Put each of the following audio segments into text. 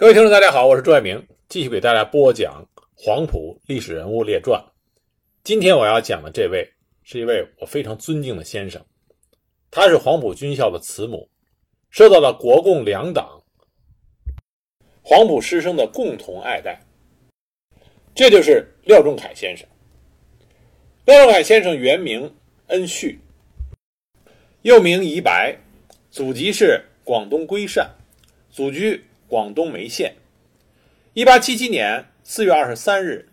各位听众，大家好，我是朱爱明，继续给大家播讲黄埔历史人物列传。今天我要讲的这位是一位我非常尊敬的先生，他是黄埔军校的慈母，受到了国共两党黄埔师生的共同爱戴。这就是廖仲恺先生。廖仲恺先生原名恩旭，又名宜白，祖籍是广东龟山，祖居。广东梅县，一八七七年四月二十三日，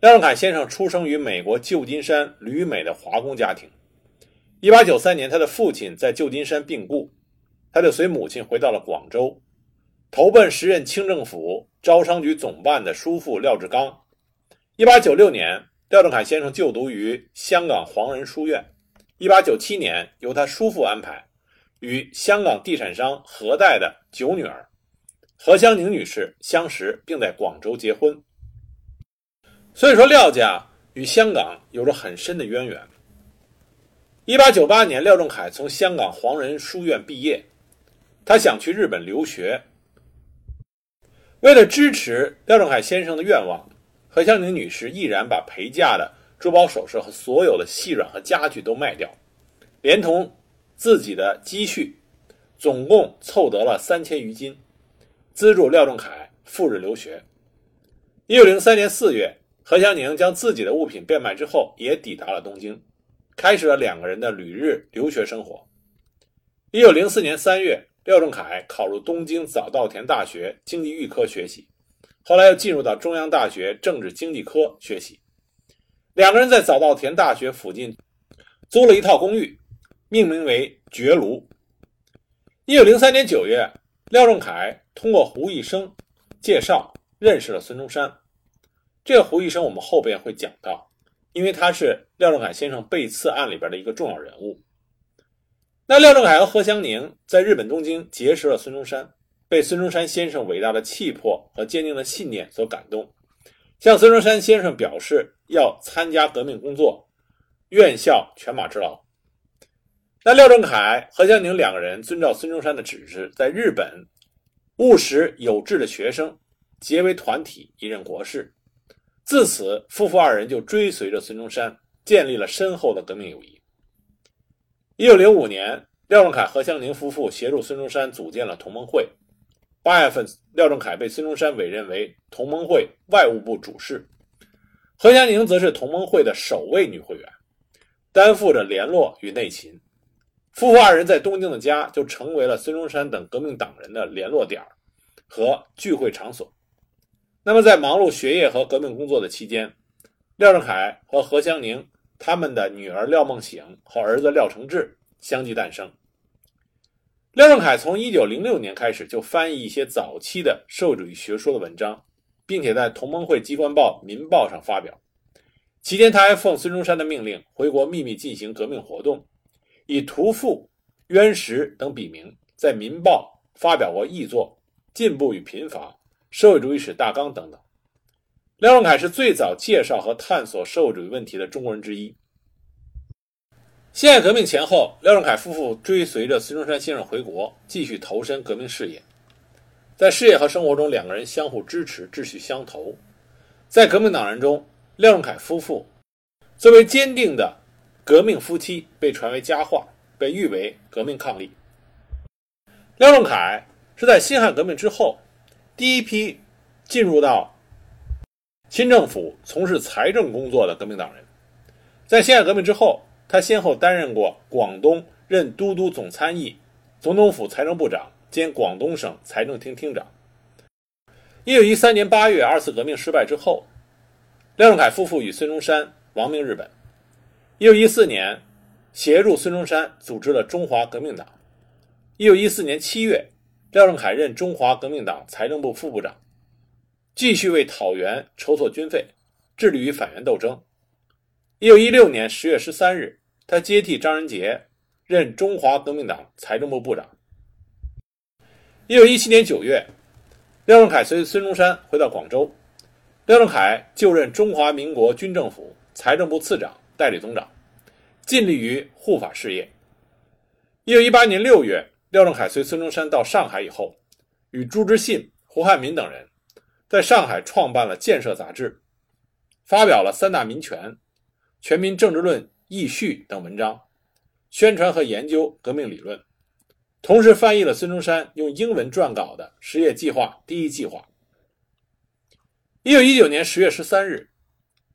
廖仲恺先生出生于美国旧金山旅美的华工家庭。一八九三年，他的父亲在旧金山病故，他就随母亲回到了广州，投奔时任清政府招商局总办的叔父廖志刚。一八九六年，廖仲恺先生就读于香港黄仁书院。一八九七年，由他叔父安排，与香港地产商何代的九女儿。何香凝女士相识，并在广州结婚。所以说，廖家与香港有着很深的渊源。一八九八年，廖仲恺从香港黄仁书院毕业，他想去日本留学。为了支持廖仲恺先生的愿望，何香凝女士毅然把陪嫁的珠宝首饰和所有的细软和家具都卖掉，连同自己的积蓄，总共凑得了三千余金。资助廖仲恺赴日留学。一九零三年四月，何香凝将自己的物品变卖之后，也抵达了东京，开始了两个人的旅日留学生活。一九零四年三月，廖仲恺考入东京早稻田大学经济预科学习，后来又进入到中央大学政治经济科学习。两个人在早稻田大学附近租了一套公寓，命名为“绝庐”。一九零三年九月。廖仲恺通过胡一生介绍认识了孙中山。这个胡一生我们后边会讲到，因为他是廖仲恺先生被刺案里边的一个重要人物。那廖仲恺和何香凝在日本东京结识了孙中山，被孙中山先生伟大的气魄和坚定的信念所感动，向孙中山先生表示要参加革命工作，愿效犬马之劳。那廖仲恺、何香凝两个人遵照孙中山的指示，在日本务实有志的学生结为团体，一任国事。自此，夫妇二人就追随着孙中山，建立了深厚的革命友谊。一九零五年，廖仲恺、何香凝夫妇协助孙中山组建了同盟会。八月份，廖仲恺被孙中山委任为同盟会外务部主事，何香凝则是同盟会的首位女会员，担负着联络与内勤。夫妇二人在东京的家就成为了孙中山等革命党人的联络点和聚会场所。那么，在忙碌学业和革命工作的期间，廖仲恺和何香凝他们的女儿廖梦醒和儿子廖承志相继诞生。廖仲恺从1906年开始就翻译一些早期的社会主义学说的文章，并且在同盟会机关报《民报》上发表。期间，他还奉孙中山的命令回国秘密进行革命活动。以屠父、渊石等笔名，在《民报》发表过译作《进步与贫乏》《社会主义史大纲》等等。廖仲恺是最早介绍和探索社会主义问题的中国人之一。辛亥革命前后，廖仲恺夫妇追随着孙中山先生回国，继续投身革命事业。在事业和生活中，两个人相互支持，志趣相投。在革命党人中，廖仲恺夫妇作为坚定的。革命夫妻被传为佳话，被誉为革命伉俪。廖仲恺是在辛亥革命之后第一批进入到清政府从事财政工作的革命党人。在辛亥革命之后，他先后担任过广东任都督总参议、总统府财政部长兼广东省财政厅厅长。一九一三年八月，二次革命失败之后，廖仲恺夫妇与孙中山亡命日本。一九一四年，协助孙中山组织了中华革命党。一九一四年七月，廖仲恺任中华革命党财政部副部长，继续为讨袁筹措军费，致力于反袁斗争。一九一六年十月十三日，他接替张人杰任中华革命党财政部部长。一九一七年九月，廖仲恺随孙中山回到广州，廖仲恺就任中华民国军政府财政部次长。代理总长，尽力于护法事业。一九一八年六月，廖仲恺随孙中山到上海以后，与朱之信胡汉民等人，在上海创办了《建设》杂志，发表了《三大民权》《全民政治论议序》等文章，宣传和研究革命理论。同时翻译了孙中山用英文撰稿的实业计划第一计划。一九一九年十月十三日，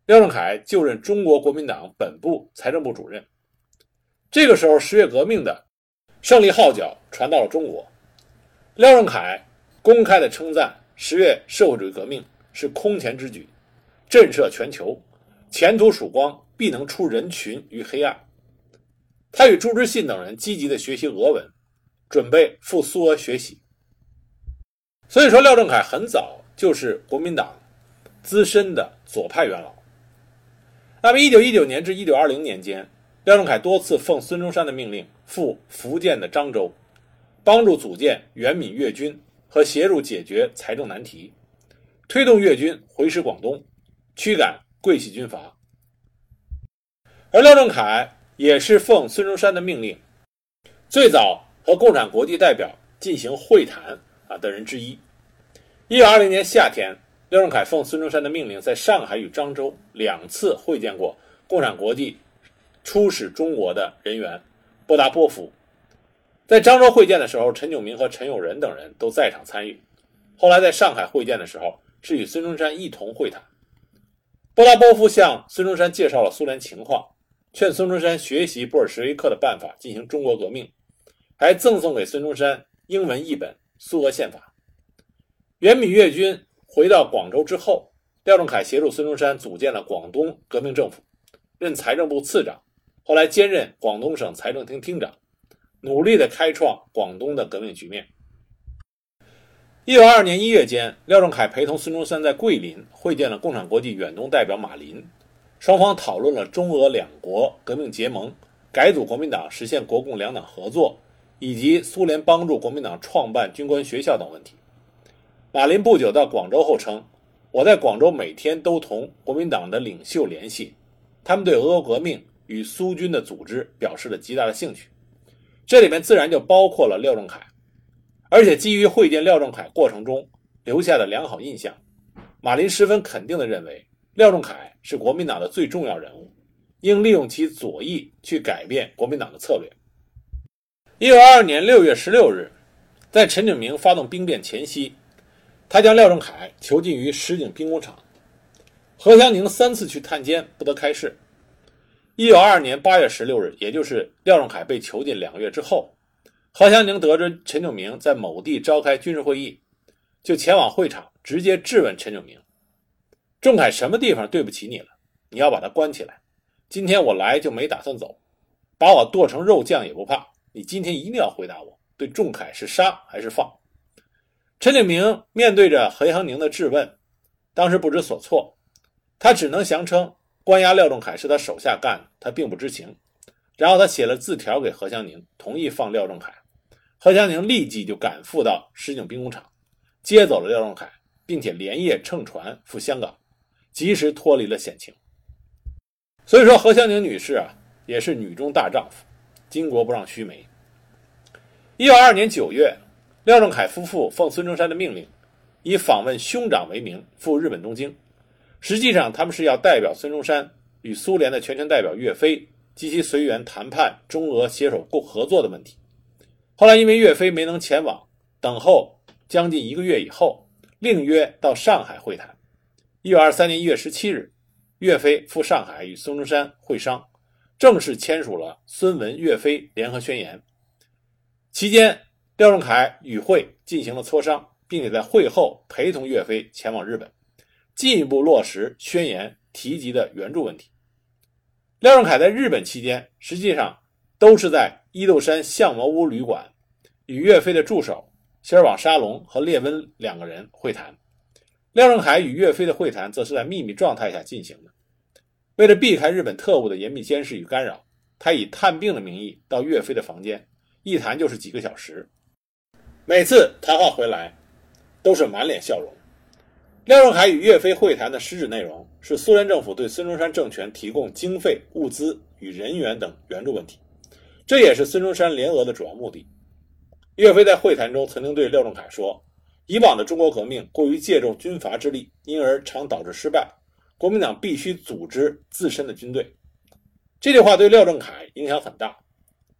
廖仲恺就任中国国民党本部财政部主任。这个时候，十月革命的胜利号角传到了中国。廖仲恺公开的称赞十月社会主义革命是空前之举，震慑全球，前途曙光，必能出人群于黑暗。他与朱之信等人积极的学习俄文。准备赴苏俄学习，所以说廖仲恺很早就是国民党资深的左派元老。那么，一九一九年至一九二零年间，廖仲恺多次奉孙中山的命令赴福建的漳州，帮助组建援闽粤军和协助解决财政难题，推动粤军回师广东，驱赶桂系军阀。而廖仲恺也是奉孙中山的命令，最早。和共产国际代表进行会谈啊的人之一。一九二零年夏天，廖仲恺奉孙中山的命令，在上海与漳州两次会见过共产国际出使中国的人员波达波夫。在漳州会见的时候，陈炯明和陈友仁等人都在场参与。后来在上海会见的时候，是与孙中山一同会谈。波达波夫向孙中山介绍了苏联情况，劝孙中山学习布尔什维克的办法进行中国革命。还赠送给孙中山英文译本《苏俄宪法》。援闽粤军回到广州之后，廖仲恺协助孙中山组建了广东革命政府，任财政部次长，后来兼任广东省财政厅厅长，努力的开创广东的革命局面。一九二二年一月间，廖仲恺陪同孙中山在桂林会见了共产国际远东代表马林，双方讨论了中俄两国革命结盟、改组国民党、实现国共两党合作。以及苏联帮助国民党创办军官学校等问题。马林不久到广州后称：“我在广州每天都同国民党的领袖联系，他们对俄国革命与苏军的组织表示了极大的兴趣。这里面自然就包括了廖仲恺。而且基于会见廖仲恺过程中留下的良好印象，马林十分肯定地认为廖仲恺是国民党的最重要人物，应利用其左翼去改变国民党的策略。”一九二二年六月十六日，在陈炯明发动兵变前夕，他将廖仲恺囚禁于石井兵工厂。何香凝三次去探监，不得开释。一九二二年八月十六日，也就是廖仲恺被囚禁两个月之后，何香凝得知陈炯明在某地召开军事会议，就前往会场，直接质问陈炯明：“仲恺什么地方对不起你了？你要把他关起来。今天我来就没打算走，把我剁成肉酱也不怕。”你今天一定要回答我，对仲恺是杀还是放？陈炯明面对着何香凝的质问，当时不知所措，他只能详称关押廖仲恺是他手下干的，他并不知情。然后他写了字条给何香凝，同意放廖仲恺。何香凝立即就赶赴到石井兵工厂，接走了廖仲恺，并且连夜乘船赴香港，及时脱离了险情。所以说，何香凝女士啊，也是女中大丈夫。巾帼不让须眉。一九二二年九月，廖仲恺夫妇奉孙中山的命令，以访问兄长为名赴日本东京。实际上，他们是要代表孙中山与苏联的全权代表岳飞及其随员谈判中俄携手共合作的问题。后来因为岳飞没能前往，等候将近一个月以后，另约到上海会谈。一九二三年一月十七日，岳飞赴上海与孙中山会商。正式签署了孙文、岳飞联合宣言。期间，廖仲恺与会进行了磋商，并且在会后陪同岳飞前往日本，进一步落实宣言提及的援助问题。廖仲恺在日本期间，实际上都是在伊豆山相模屋旅馆与岳飞的助手希尔瓦沙龙和列温两个人会谈。廖仲恺与岳飞的会谈，则是在秘密状态下进行的。为了避开日本特务的严密监视与干扰，他以探病的名义到岳飞的房间，一谈就是几个小时。每次谈话回来，都是满脸笑容。廖仲恺与岳飞会谈的实质内容是苏联政府对孙中山政权提供经费、物资与人员等援助问题，这也是孙中山联俄的主要目的。岳飞在会谈中曾经对廖仲恺说：“以往的中国革命过于借重军阀之力，因而常导致失败。国民党必须组织自身的军队。这句话对廖仲恺影响很大，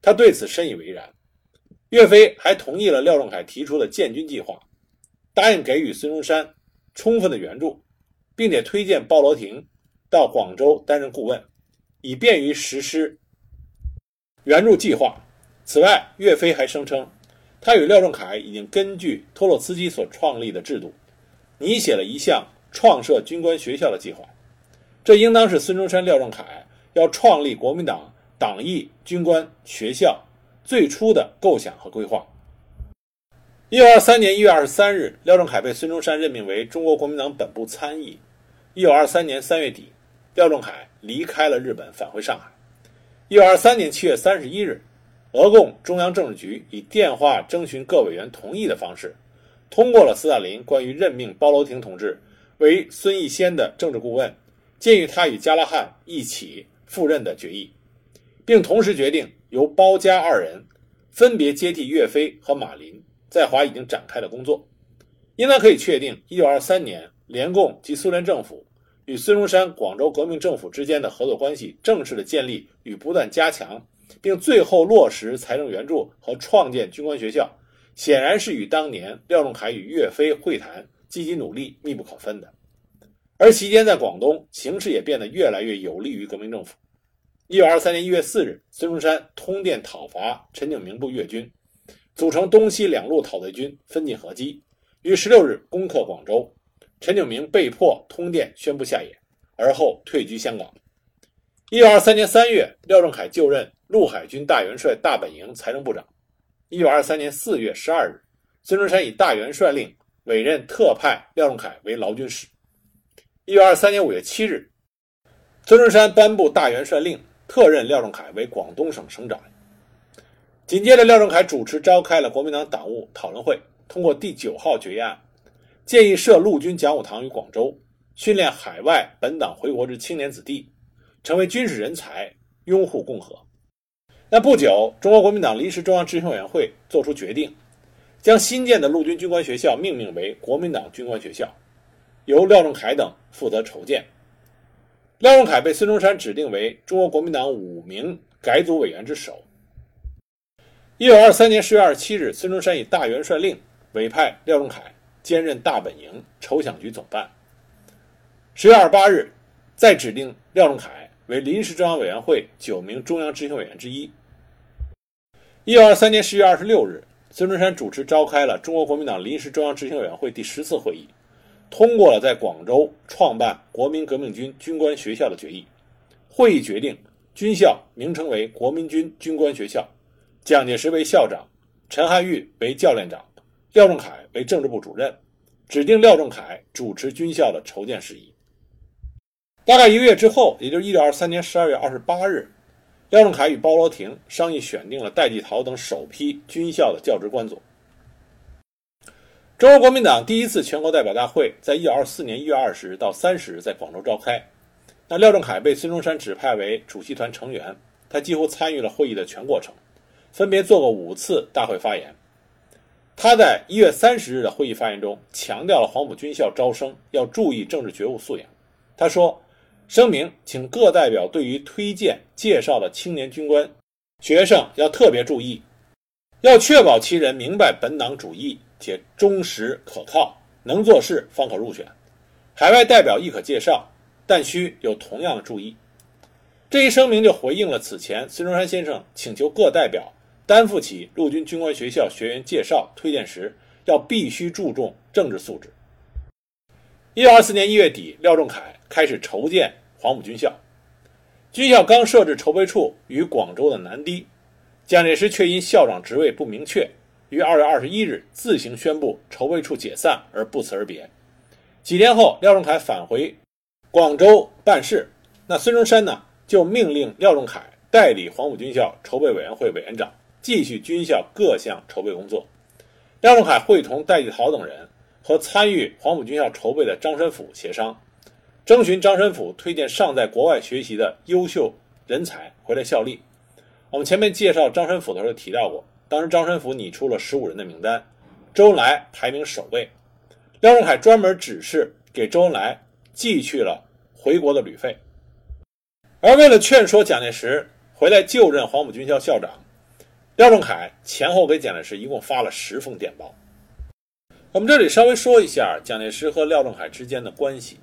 他对此深以为然。岳飞还同意了廖仲恺提出的建军计划，答应给予孙中山充分的援助，并且推荐鲍罗廷到广州担任顾问，以便于实施援助计划。此外，岳飞还声称，他与廖仲恺已经根据托洛茨基所创立的制度，拟写了一项创设军官学校的计划。这应当是孙中山、廖仲恺要创立国民党党役军官学校最初的构想和规划。一九二三年一月二十三日，廖仲恺被孙中山任命为中国国民党本部参议。一九二三年三月底，廖仲恺离开了日本，返回上海。一九二三年七月三十一日。俄共中央政治局以电话征询各委员同意的方式，通过了斯大林关于任命包罗廷同志为孙逸仙的政治顾问，建议他与加拉汉一起赴任的决议，并同时决定由包家二人分别接替岳飞和马林在华已经展开的工作。应当可以确定，1923年，联共及苏联政府与孙中山广州革命政府之间的合作关系正式的建立与不断加强。并最后落实财政援助和创建军官学校，显然是与当年廖仲恺与岳飞会谈、积极努力密不可分的。而期间在广东，形势也变得越来越有利于革命政府。一九二三年一月四日，孙中山通电讨伐陈炯明部粤军，组成东西两路讨贼军，分进合击，于十六日攻克广州。陈炯明被迫通电宣布下野，而后退居香港。一九二三年三月，廖仲恺就任。陆海军大元帅大本营财政部长。一九二三年四月十二日，孙中山以大元帅令委任特派廖仲恺为劳军使。一九二三年五月七日，孙中山颁布大元帅令，特任廖仲恺为广东省省长。紧接着，廖仲恺主持召开了国民党党务讨论会，通过第九号决议案，建议设陆军讲武堂于广州，训练海外本党回国之青年子弟，成为军事人才，拥护共和。那不久，中国国民党临时中央执行委员会作出决定，将新建的陆军军官学校命名为国民党军官学校，由廖仲恺等负责筹建。廖仲恺被孙中山指定为中国国民党五名改组委员之首。一九二三年十月二十七日，孙中山以大元帅令委派廖仲恺兼任大本营筹饷局总办。十月二十八日，再指定廖仲恺。为临时中央委员会九名中央执行委员之一。一九二三年十月二十六日，孙中山主持召开了中国国民党临时中央执行委员会第十次会议，通过了在广州创办国民革命军军官学校的决议。会议决定军校名称为国民军军官学校，蒋介石为校长，陈汉玉为教练长，廖仲恺为政治部主任，指定廖仲恺主持军校的筹建事宜。大概一个月之后，也就是一九二三年十二月二十八日，廖仲恺与包罗廷商议选定了戴季陶等首批军校的教职官组。中国国民党第一次全国代表大会在一九二四年一月二十日到三十日在广州召开。那廖仲恺被孙中山指派为主席团成员，他几乎参与了会议的全过程，分别做过五次大会发言。他在一月三十日的会议发言中强调了黄埔军校招生要注意政治觉悟素养。他说。声明，请各代表对于推荐介绍的青年军官学生要特别注意，要确保其人明白本党主义且忠实可靠，能做事方可入选。海外代表亦可介绍，但需有同样的注意。这一声明就回应了此前孙中山先生请求各代表担负起陆军军官学校学员介绍推荐时要必须注重政治素质。一九二四年一月底，廖仲恺。开始筹建黄埔军校，军校刚设置筹备处于广州的南堤，蒋介石却因校长职位不明确，于二月二十一日自行宣布筹备处解散而不辞而别。几天后，廖仲恺返回广州办事，那孙中山呢就命令廖仲恺代理黄埔军校筹备委员会委员长，继续军校各项筹备工作。廖仲恺会同戴季陶等人和参与黄埔军校筹备的张申府协商。征询张申府推荐尚在国外学习的优秀人才回来效力。我们前面介绍张申府的时候提到过，当时张申府拟出了十五人的名单，周恩来排名首位。廖仲恺专门指示给周恩来寄去了回国的旅费。而为了劝说蒋介石回来就任黄埔军校校长，廖仲恺前后给蒋介石一共发了十封电报。我们这里稍微说一下蒋介石和廖仲恺之间的关系。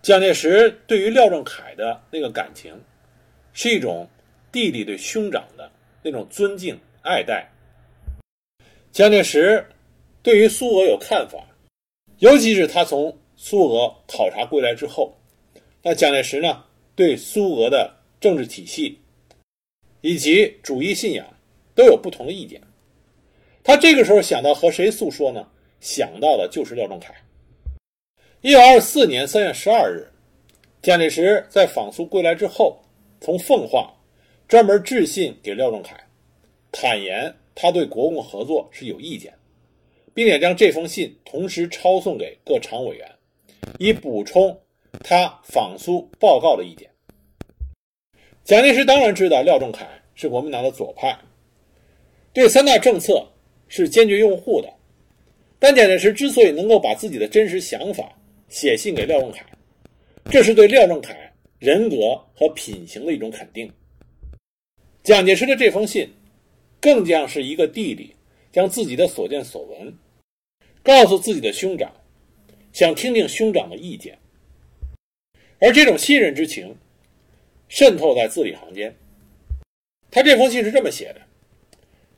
蒋介石对于廖仲恺的那个感情，是一种弟弟对兄长的那种尊敬爱戴。蒋介石对于苏俄有看法，尤其是他从苏俄考察归来之后，那蒋介石呢对苏俄的政治体系以及主义信仰都有不同的意见。他这个时候想到和谁诉说呢？想到的就是廖仲恺。一九二四年三月十二日，蒋介石在访苏归来之后，从奉化专门致信给廖仲恺，坦言他对国共合作是有意见，并且将这封信同时抄送给各常委员，以补充他访苏报告的意见。蒋介石当然知道廖仲恺是国民党的左派，对三大政策是坚决拥护的。但蒋介石之所以能够把自己的真实想法写信给廖仲恺，这是对廖仲恺人格和品行的一种肯定。蒋介石的这封信，更像是一个弟弟将自己的所见所闻告诉自己的兄长，想听听兄长的意见。而这种信任之情渗透在字里行间。他这封信是这么写的：“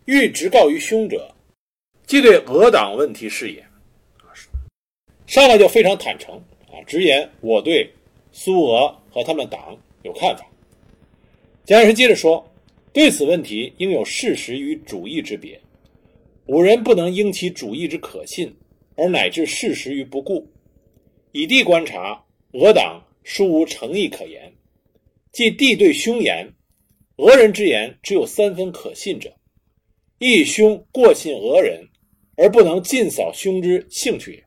欲直告于兄者。”即对俄党问题是也，上来就非常坦诚啊，直言我对苏俄和他们党有看法。蒋介石接着说，对此问题应有事实与主义之别，吾人不能因其主义之可信，而乃至事实于不顾。以地观察，俄党殊无诚意可言。即地对兄言，俄人之言只有三分可信者，亦兄过信俄人。而不能尽扫兄之兴趣也。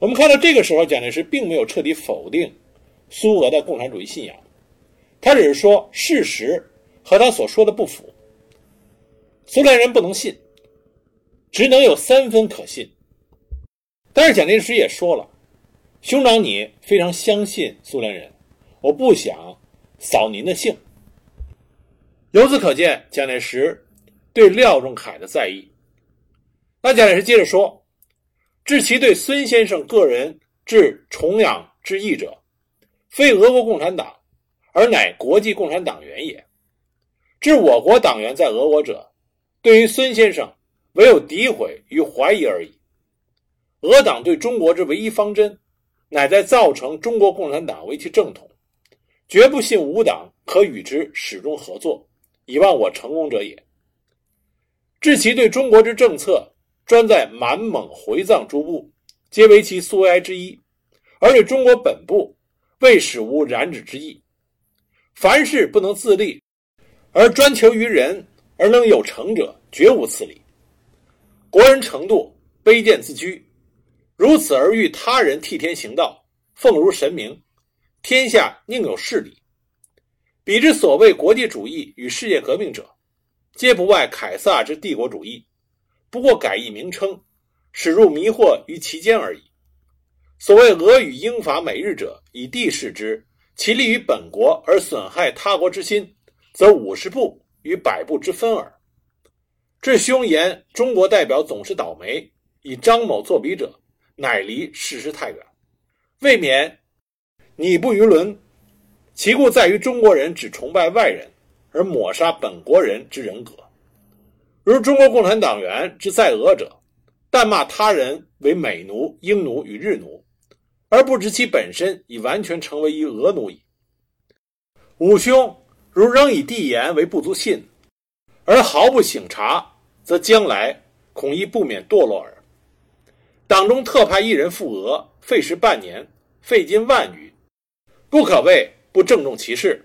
我们看到这个时候，蒋介石并没有彻底否定苏俄的共产主义信仰，他只是说事实和他所说的不符，苏联人不能信，只能有三分可信。但是蒋介石也说了，兄长你非常相信苏联人，我不想扫您的兴。由此可见，蒋介石对廖仲恺的在意。那蒋介石接着说：“至其对孙先生个人致崇仰之意者，非俄国共产党，而乃国际共产党员也。至我国党员在俄国者，对于孙先生唯有诋毁与怀疑而已。俄党对中国之唯一方针，乃在造成中国共产党为其正统，绝不信吾党可与之始终合作，以望我成功者也。至其对中国之政策。”专在满蒙回藏诸部，皆为其苏维埃之一，而对中国本部，未使无染指之意。凡事不能自立，而专求于人，而能有成者，绝无此理。国人程度卑贱自居，如此而欲他人替天行道，奉如神明，天下宁有是理？彼之所谓国际主义与世界革命者，皆不外凯撒之帝国主义。不过改易名称，使入迷惑于其间而已。所谓俄语英法美日者，以地视之，其利于本国而损害他国之心，则五十步与百步之分耳。至凶言中国代表总是倒霉，以张某作比者，乃离事实太远，未免拟不于伦。其故在于中国人只崇拜外人，而抹杀本国人之人格。如中国共产党员之在俄者，但骂他人为美奴、英奴与日奴，而不知其本身已完全成为一俄奴矣。五兄如仍以地言为不足信，而毫不省察，则将来恐亦不免堕落耳。党中特派一人赴俄，费时半年，费金万余，不可谓不郑重其事。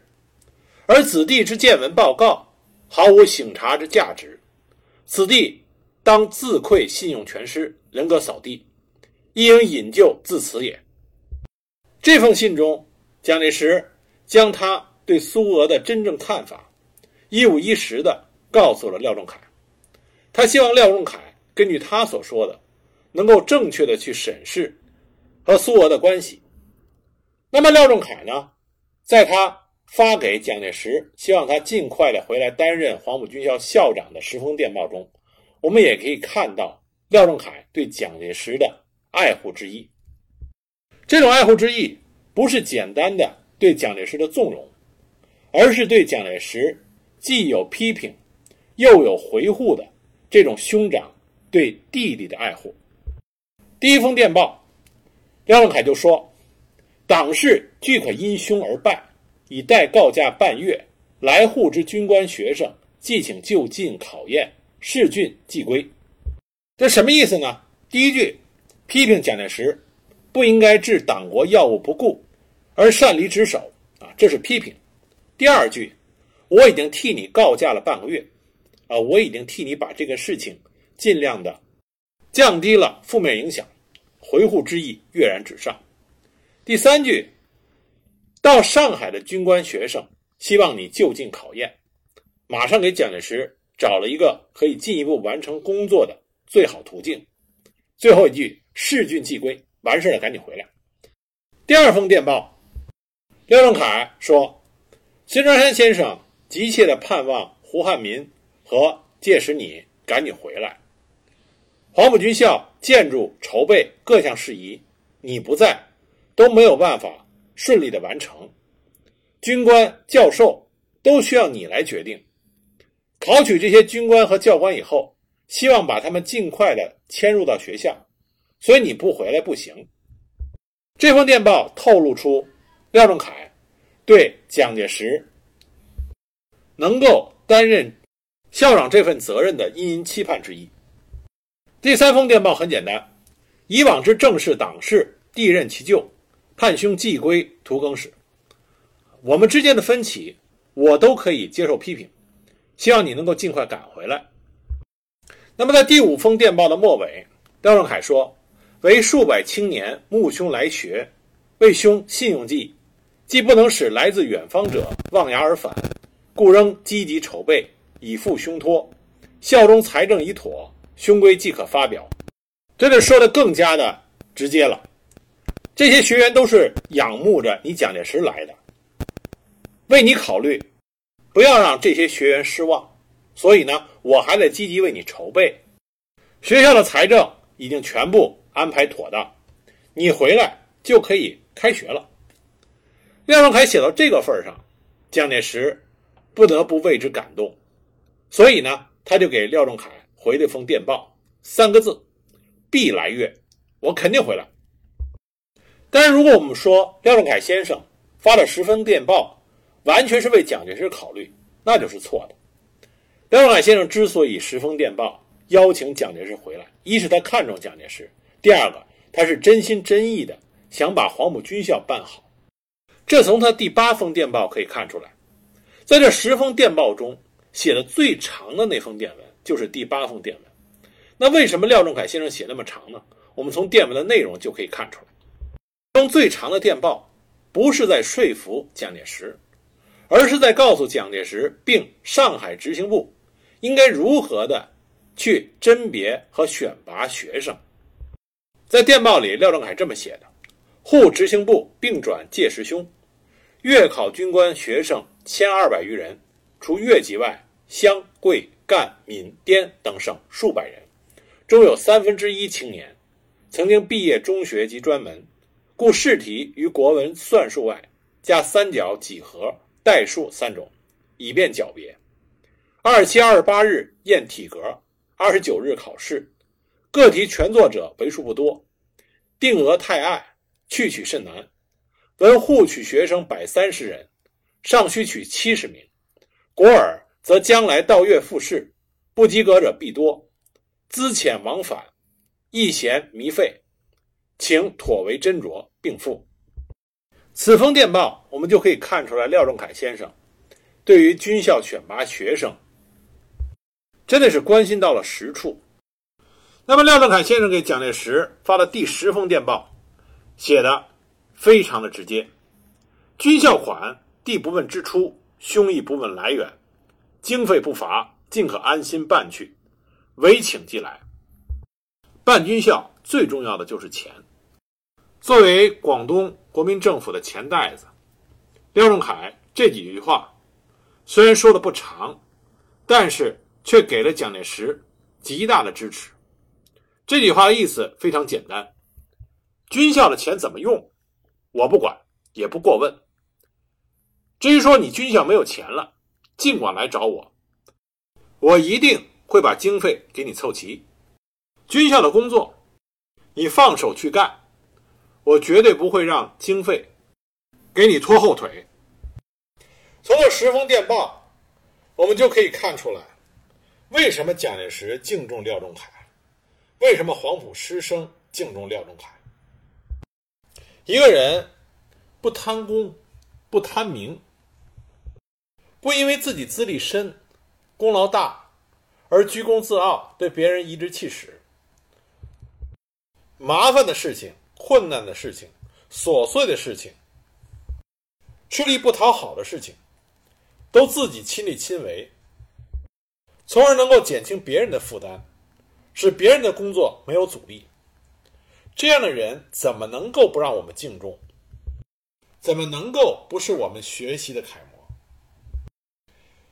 而子弟之见闻报告，毫无省察之价值。此地当自愧信用全失，人格扫地，亦应引咎自此也。这封信中，蒋介石将他对苏俄的真正看法一五一十的告诉了廖仲恺。他希望廖仲恺根据他所说的，能够正确的去审视和苏俄的关系。那么廖仲恺呢，在他发给蒋介石，希望他尽快的回来担任黄埔军校校长的十封电报中，我们也可以看到廖仲恺对蒋介石的爱护之意。这种爱护之意不是简单的对蒋介石的纵容，而是对蒋介石既有批评又有回护的这种兄长对弟弟的爱护。第一封电报，廖仲恺就说：“党事俱可因兄而败。”以待告假半月，来沪之军官学生，即请就近考验，试郡即归。这什么意思呢？第一句批评蒋介石不应该置党国要务不顾而擅离职守啊，这是批评。第二句，我已经替你告假了半个月啊，我已经替你把这个事情尽量的降低了负面影响，回护之意跃然纸上。第三句。到上海的军官学生，希望你就近考验，马上给蒋介石找了一个可以进一步完成工作的最好途径。最后一句，事郡即归，完事了赶紧回来。第二封电报，廖仲恺说，孙中山先生急切的盼望胡汉民和届时你赶紧回来。黄埔军校建筑筹备各项事宜，你不在都没有办法。顺利的完成，军官、教授都需要你来决定。考取这些军官和教官以后，希望把他们尽快的迁入到学校，所以你不回来不行。这封电报透露出廖仲恺对蒋介石能够担任校长这份责任的殷殷期盼之意。第三封电报很简单：以往之正式党事，弟任其咎。盼兄既归图更使，我们之间的分歧，我都可以接受批评，希望你能够尽快赶回来。那么，在第五封电报的末尾，廖仲恺说：“为数百青年慕兄来学，为兄信用计，既不能使来自远方者望崖而返，故仍积极筹备，以赴胸托。校中财政已妥，兄归即可发表。”这就说的更加的直接了。这些学员都是仰慕着你蒋介石来的，为你考虑，不要让这些学员失望。所以呢，我还在积极为你筹备。学校的财政已经全部安排妥当，你回来就可以开学了。廖仲恺写到这个份上，蒋介石不得不为之感动，所以呢，他就给廖仲恺回了一封电报，三个字：必来月，我肯定回来。但是，如果我们说廖仲恺先生发了十封电报，完全是为蒋介石考虑，那就是错的。廖仲恺先生之所以十封电报邀请蒋介石回来，一是他看重蒋介石，第二个他是真心真意的想把黄埔军校办好。这从他第八封电报可以看出来。在这十封电报中，写的最长的那封电文就是第八封电文。那为什么廖仲恺先生写那么长呢？我们从电文的内容就可以看出来。封最长的电报，不是在说服蒋介石，而是在告诉蒋介石并上海执行部应该如何的去甄别和选拔学生。在电报里，廖仲恺这么写的：沪执行部并转届时兄，月考军官学生千二百余人，除越籍外，湘、桂、赣、闽、滇等省数百人，中有三分之一青年曾经毕业中学及专门。故试题于国文、算术外，加三角、几何、代数三种，以便狡别。二七、二十八日验体格，二十九日考试，各题全作者为数不多，定额太爱，去取甚难。文沪取学生百三十人，尚需取七十名。国尔则将来到月复试，不及格者必多，资遣往返，易嫌弥费。请妥为斟酌，并付。此封电报，我们就可以看出来，廖仲恺先生对于军校选拔学生，真的是关心到了实处。那么，廖仲恺先生给蒋介石发的第十封电报，写的非常的直接：军校款，弟不问支出，兄亦不问来源，经费不乏，尽可安心办去，唯请即来。办军校最重要的就是钱。作为广东国民政府的钱袋子，廖仲恺这几句话虽然说的不长，但是却给了蒋介石极大的支持。这句话的意思非常简单：军校的钱怎么用，我不管，也不过问。至于说你军校没有钱了，尽管来找我，我一定会把经费给你凑齐。军校的工作，你放手去干，我绝对不会让经费给你拖后腿。从这十封电报，我们就可以看出来，为什么蒋介石敬重廖仲恺，为什么黄埔师生敬重廖仲恺。一个人不贪功，不贪名。不因为自己资历深、功劳大而居功自傲，对别人颐指气使。麻烦的事情、困难的事情、琐碎的事情、吃力不讨好的事情，都自己亲力亲为，从而能够减轻别人的负担，使别人的工作没有阻力。这样的人怎么能够不让我们敬重？怎么能够不是我们学习的楷模？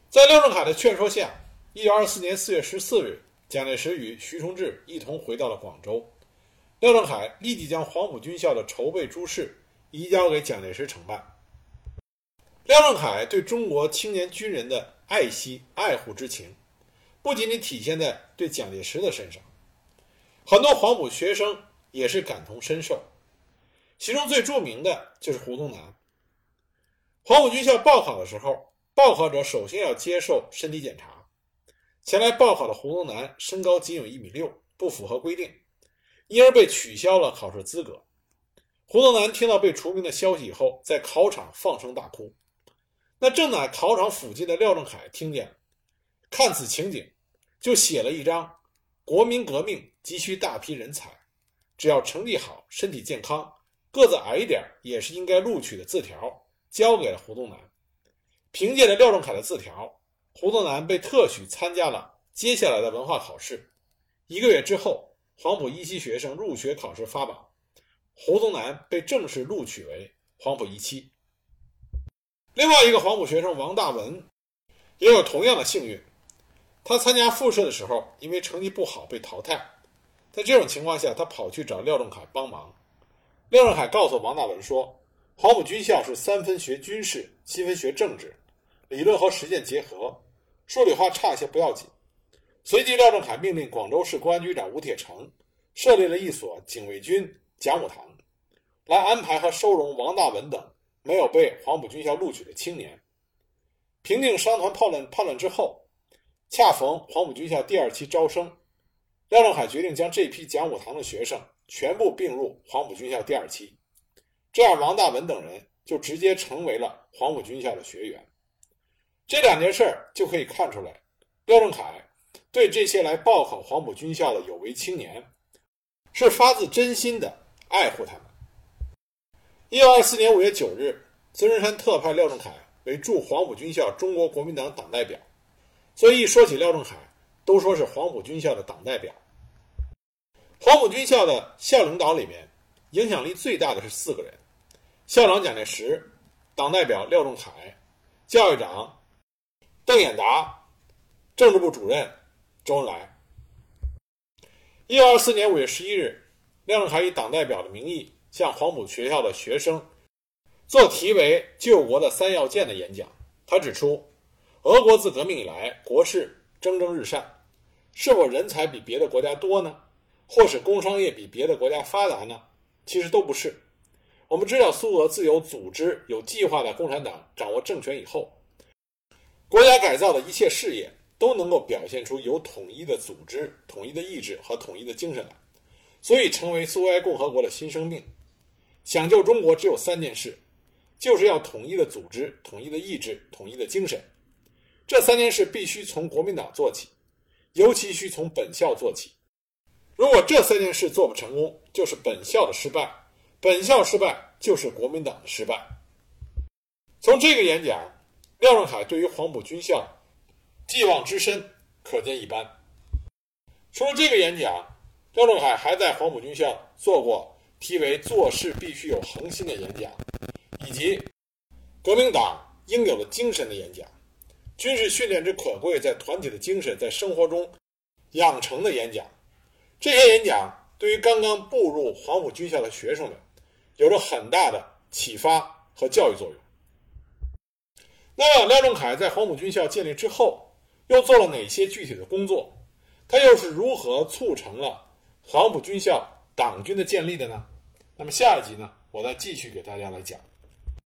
在廖仲恺的劝说下，一九二四年四月十四日，蒋介石与徐崇智一同回到了广州。廖仲恺立即将黄埔军校的筹备诸事移交给蒋介石承办。廖仲恺对中国青年军人的爱惜爱护之情，不仅仅体现在对蒋介石的身上，很多黄埔学生也是感同身受。其中最著名的就是胡宗南。黄埔军校报考的时候。报考者首先要接受身体检查。前来报考的胡宗南身高仅有一米六，不符合规定，因而被取消了考试资格。胡宗南听到被除名的消息以后，在考场放声大哭。那正在考场附近的廖仲恺听见，看此情景，就写了一张“国民革命急需大批人才，只要成绩好、身体健康、个子矮一点也是应该录取”的字条，交给了胡宗南。凭借着廖仲恺的字条，胡宗南被特许参加了接下来的文化考试。一个月之后，黄埔一期学生入学考试发榜，胡宗南被正式录取为黄埔一期。另外一个黄埔学生王大文也有同样的幸运，他参加复试的时候，因为成绩不好被淘汰。在这种情况下，他跑去找廖仲恺帮忙。廖仲恺告诉王大文说：“黄埔军校是三分学军事，七分学政治。”理论和实践结合，数理化差一些不要紧。随即，廖仲恺命令广州市公安局长吴铁城设立了一所警卫军讲武堂，来安排和收容王大文等没有被黄埔军校录取的青年。平定商团叛乱叛乱之后，恰逢黄埔军校第二期招生，廖仲恺决定将这批讲武堂的学生全部并入黄埔军校第二期，这样王大文等人就直接成为了黄埔军校的学员。这两件事儿就可以看出来，廖仲恺对这些来报考黄埔军校的有为青年，是发自真心的爱护他们。一九二四年五月九日，孙中山特派廖仲恺为驻黄埔军校中国国民党党代表，所以一说起廖仲恺，都说是黄埔军校的党代表。黄埔军校的校领导里面，影响力最大的是四个人：校长蒋介石，党代表廖仲恺，教育长。邓演达，政治部主任周恩来。一九二四年五月十一日，廖仲恺以党代表的名义向黄埔学校的学生做题为《救国的三要件》的演讲。他指出，俄国自革命以来，国势蒸蒸日上，是否人才比别的国家多呢？或是工商业比别的国家发达呢？其实都不是。我们知道，苏俄自有组织、有计划的共产党掌握政权以后。国家改造的一切事业都能够表现出有统一的组织、统一的意志和统一的精神来，所以成为苏维埃共和国的新生命。想救中国，只有三件事，就是要统一的组织、统一的意志、统一的精神。这三件事必须从国民党做起，尤其需从本校做起。如果这三件事做不成功，就是本校的失败；本校失败，就是国民党的失败。从这个演讲。廖仲恺对于黄埔军校寄望之深，可见一斑。除了这个演讲，廖仲恺还在黄埔军校做过题为“做事必须有恒心”的演讲，以及革命党应有的精神的演讲，军事训练之可贵在团体的精神，在生活中养成的演讲。这些演讲对于刚刚步入黄埔军校的学生们有着很大的启发和教育作用。那么，廖仲恺在黄埔军校建立之后，又做了哪些具体的工作？他又是如何促成了黄埔军校党军的建立的呢？那么下一集呢，我再继续给大家来讲。